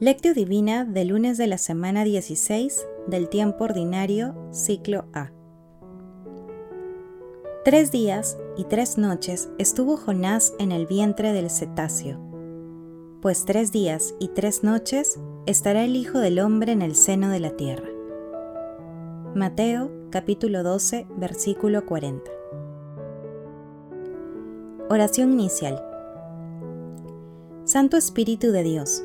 Lectio Divina del lunes de la semana 16 del tiempo ordinario, ciclo A. Tres días y tres noches estuvo Jonás en el vientre del cetáceo, pues tres días y tres noches estará el Hijo del Hombre en el seno de la tierra. Mateo capítulo 12 versículo 40. Oración inicial. Santo Espíritu de Dios,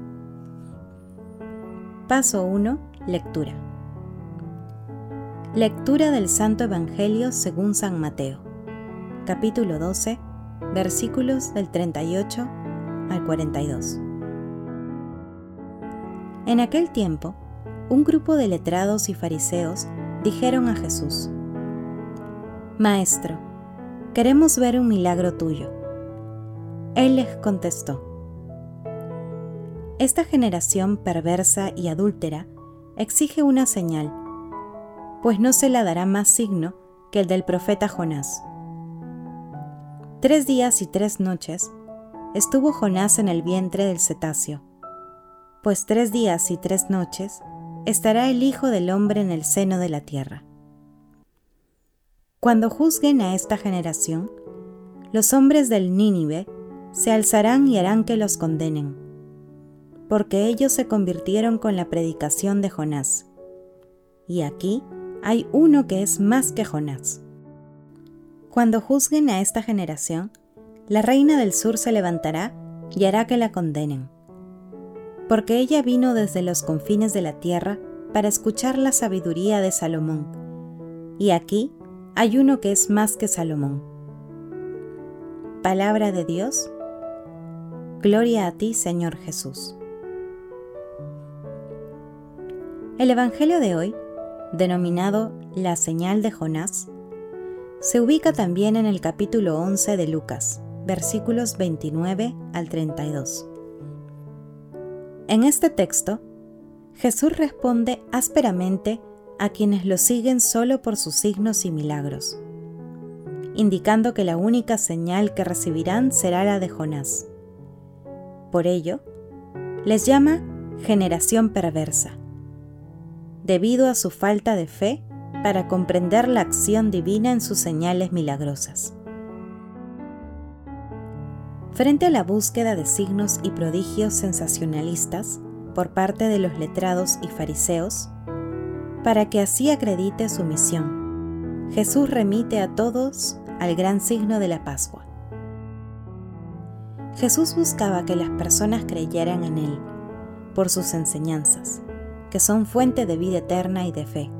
Paso 1. Lectura. Lectura del Santo Evangelio según San Mateo, capítulo 12, versículos del 38 al 42. En aquel tiempo, un grupo de letrados y fariseos dijeron a Jesús, Maestro, queremos ver un milagro tuyo. Él les contestó, esta generación perversa y adúltera exige una señal, pues no se la dará más signo que el del profeta Jonás. Tres días y tres noches estuvo Jonás en el vientre del cetáceo, pues tres días y tres noches estará el Hijo del Hombre en el seno de la tierra. Cuando juzguen a esta generación, los hombres del Nínive se alzarán y harán que los condenen porque ellos se convirtieron con la predicación de Jonás. Y aquí hay uno que es más que Jonás. Cuando juzguen a esta generación, la reina del sur se levantará y hará que la condenen, porque ella vino desde los confines de la tierra para escuchar la sabiduría de Salomón, y aquí hay uno que es más que Salomón. Palabra de Dios, gloria a ti Señor Jesús. El Evangelio de hoy, denominado La señal de Jonás, se ubica también en el capítulo 11 de Lucas, versículos 29 al 32. En este texto, Jesús responde ásperamente a quienes lo siguen solo por sus signos y milagros, indicando que la única señal que recibirán será la de Jonás. Por ello, les llama generación perversa debido a su falta de fe para comprender la acción divina en sus señales milagrosas. Frente a la búsqueda de signos y prodigios sensacionalistas por parte de los letrados y fariseos, para que así acredite su misión, Jesús remite a todos al gran signo de la Pascua. Jesús buscaba que las personas creyeran en Él por sus enseñanzas, que son fuente de vida eterna y de fe,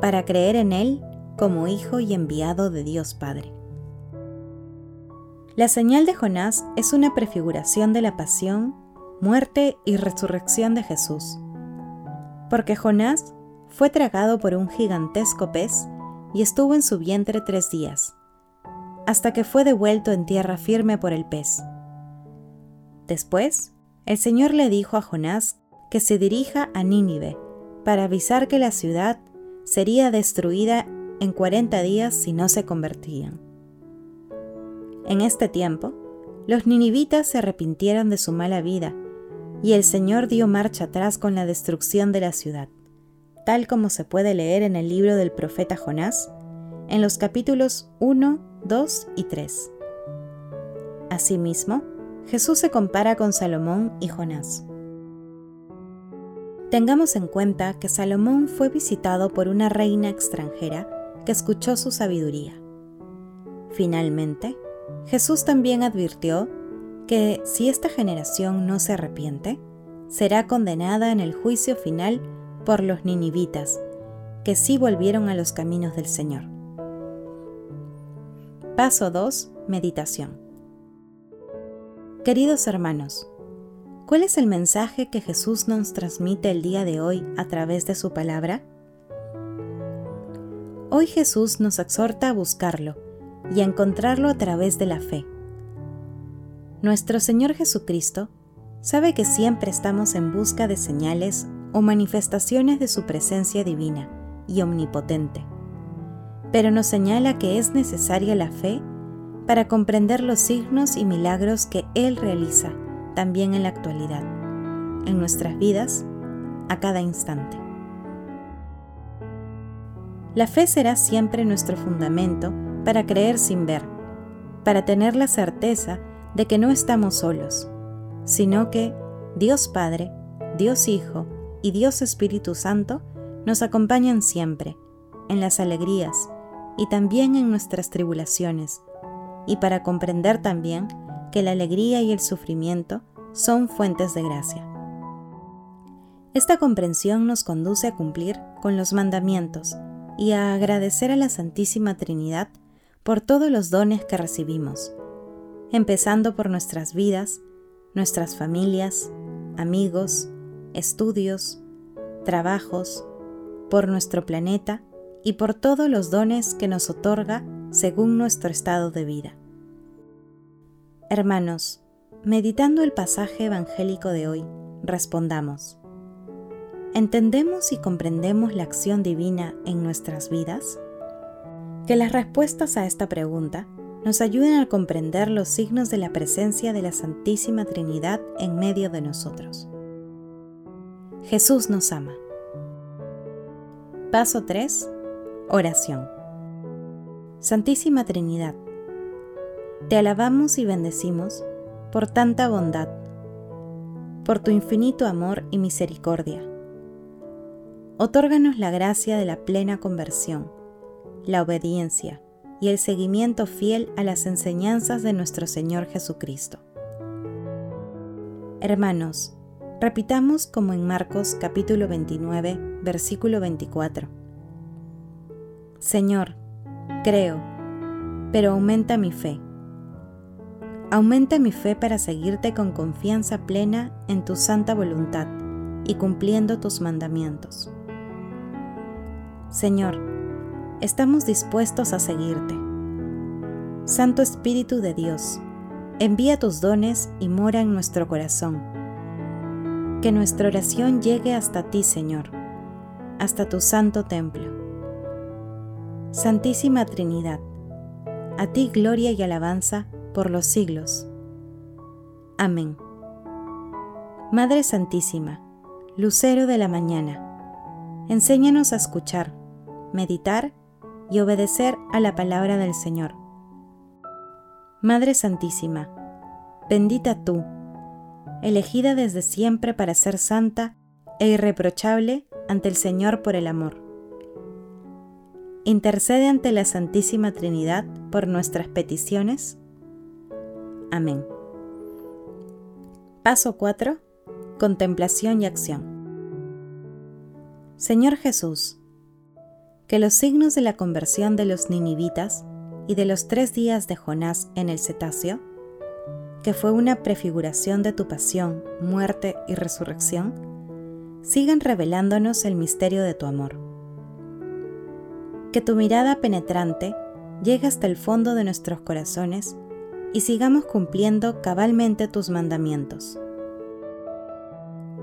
para creer en Él como Hijo y enviado de Dios Padre. La señal de Jonás es una prefiguración de la pasión, muerte y resurrección de Jesús, porque Jonás fue tragado por un gigantesco pez y estuvo en su vientre tres días, hasta que fue devuelto en tierra firme por el pez. Después, el Señor le dijo a Jonás que se dirija a Nínive para avisar que la ciudad sería destruida en 40 días si no se convertían. En este tiempo, los ninivitas se arrepintieron de su mala vida y el Señor dio marcha atrás con la destrucción de la ciudad, tal como se puede leer en el libro del profeta Jonás, en los capítulos 1, 2 y 3. Asimismo, Jesús se compara con Salomón y Jonás. Tengamos en cuenta que Salomón fue visitado por una reina extranjera que escuchó su sabiduría. Finalmente, Jesús también advirtió que si esta generación no se arrepiente, será condenada en el juicio final por los ninivitas, que sí volvieron a los caminos del Señor. Paso 2. Meditación. Queridos hermanos, ¿Cuál es el mensaje que Jesús nos transmite el día de hoy a través de su palabra? Hoy Jesús nos exhorta a buscarlo y a encontrarlo a través de la fe. Nuestro Señor Jesucristo sabe que siempre estamos en busca de señales o manifestaciones de su presencia divina y omnipotente, pero nos señala que es necesaria la fe para comprender los signos y milagros que Él realiza también en la actualidad, en nuestras vidas, a cada instante. La fe será siempre nuestro fundamento para creer sin ver, para tener la certeza de que no estamos solos, sino que Dios Padre, Dios Hijo y Dios Espíritu Santo nos acompañan siempre, en las alegrías y también en nuestras tribulaciones, y para comprender también que la alegría y el sufrimiento son fuentes de gracia. Esta comprensión nos conduce a cumplir con los mandamientos y a agradecer a la Santísima Trinidad por todos los dones que recibimos, empezando por nuestras vidas, nuestras familias, amigos, estudios, trabajos, por nuestro planeta y por todos los dones que nos otorga según nuestro estado de vida. Hermanos, meditando el pasaje evangélico de hoy, respondamos, ¿Entendemos y comprendemos la acción divina en nuestras vidas? Que las respuestas a esta pregunta nos ayuden a comprender los signos de la presencia de la Santísima Trinidad en medio de nosotros. Jesús nos ama. Paso 3. Oración. Santísima Trinidad, te alabamos y bendecimos por tanta bondad, por tu infinito amor y misericordia Otórganos la gracia de la plena conversión, la obediencia y el seguimiento fiel a las enseñanzas de nuestro Señor Jesucristo. Hermanos, repitamos como en Marcos capítulo 29, versículo 24. Señor, creo, pero aumenta mi fe. Aumenta mi fe para seguirte con confianza plena en tu santa voluntad y cumpliendo tus mandamientos. Señor, estamos dispuestos a seguirte. Santo Espíritu de Dios, envía tus dones y mora en nuestro corazón. Que nuestra oración llegue hasta ti, Señor, hasta tu santo templo. Santísima Trinidad, a ti gloria y alabanza por los siglos. Amén. Madre Santísima, Lucero de la Mañana, enséñanos a escuchar meditar y obedecer a la palabra del Señor. Madre Santísima, bendita tú, elegida desde siempre para ser santa e irreprochable ante el Señor por el amor. Intercede ante la Santísima Trinidad por nuestras peticiones. Amén. Paso 4. Contemplación y acción. Señor Jesús, que los signos de la conversión de los ninivitas y de los tres días de Jonás en el cetáceo, que fue una prefiguración de tu pasión, muerte y resurrección, sigan revelándonos el misterio de tu amor. Que tu mirada penetrante llegue hasta el fondo de nuestros corazones y sigamos cumpliendo cabalmente tus mandamientos.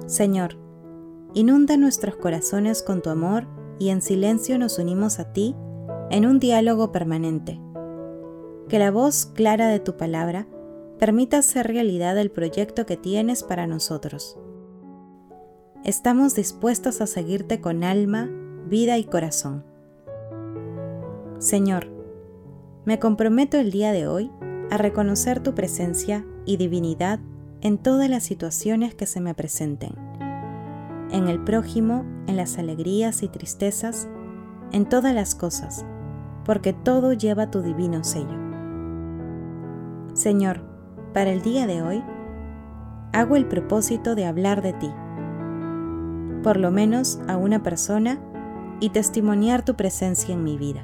Señor, inunda nuestros corazones con tu amor y en silencio nos unimos a ti en un diálogo permanente. Que la voz clara de tu palabra permita hacer realidad el proyecto que tienes para nosotros. Estamos dispuestos a seguirte con alma, vida y corazón. Señor, me comprometo el día de hoy a reconocer tu presencia y divinidad en todas las situaciones que se me presenten en el prójimo, en las alegrías y tristezas, en todas las cosas, porque todo lleva tu divino sello. Señor, para el día de hoy, hago el propósito de hablar de ti, por lo menos a una persona, y testimoniar tu presencia en mi vida.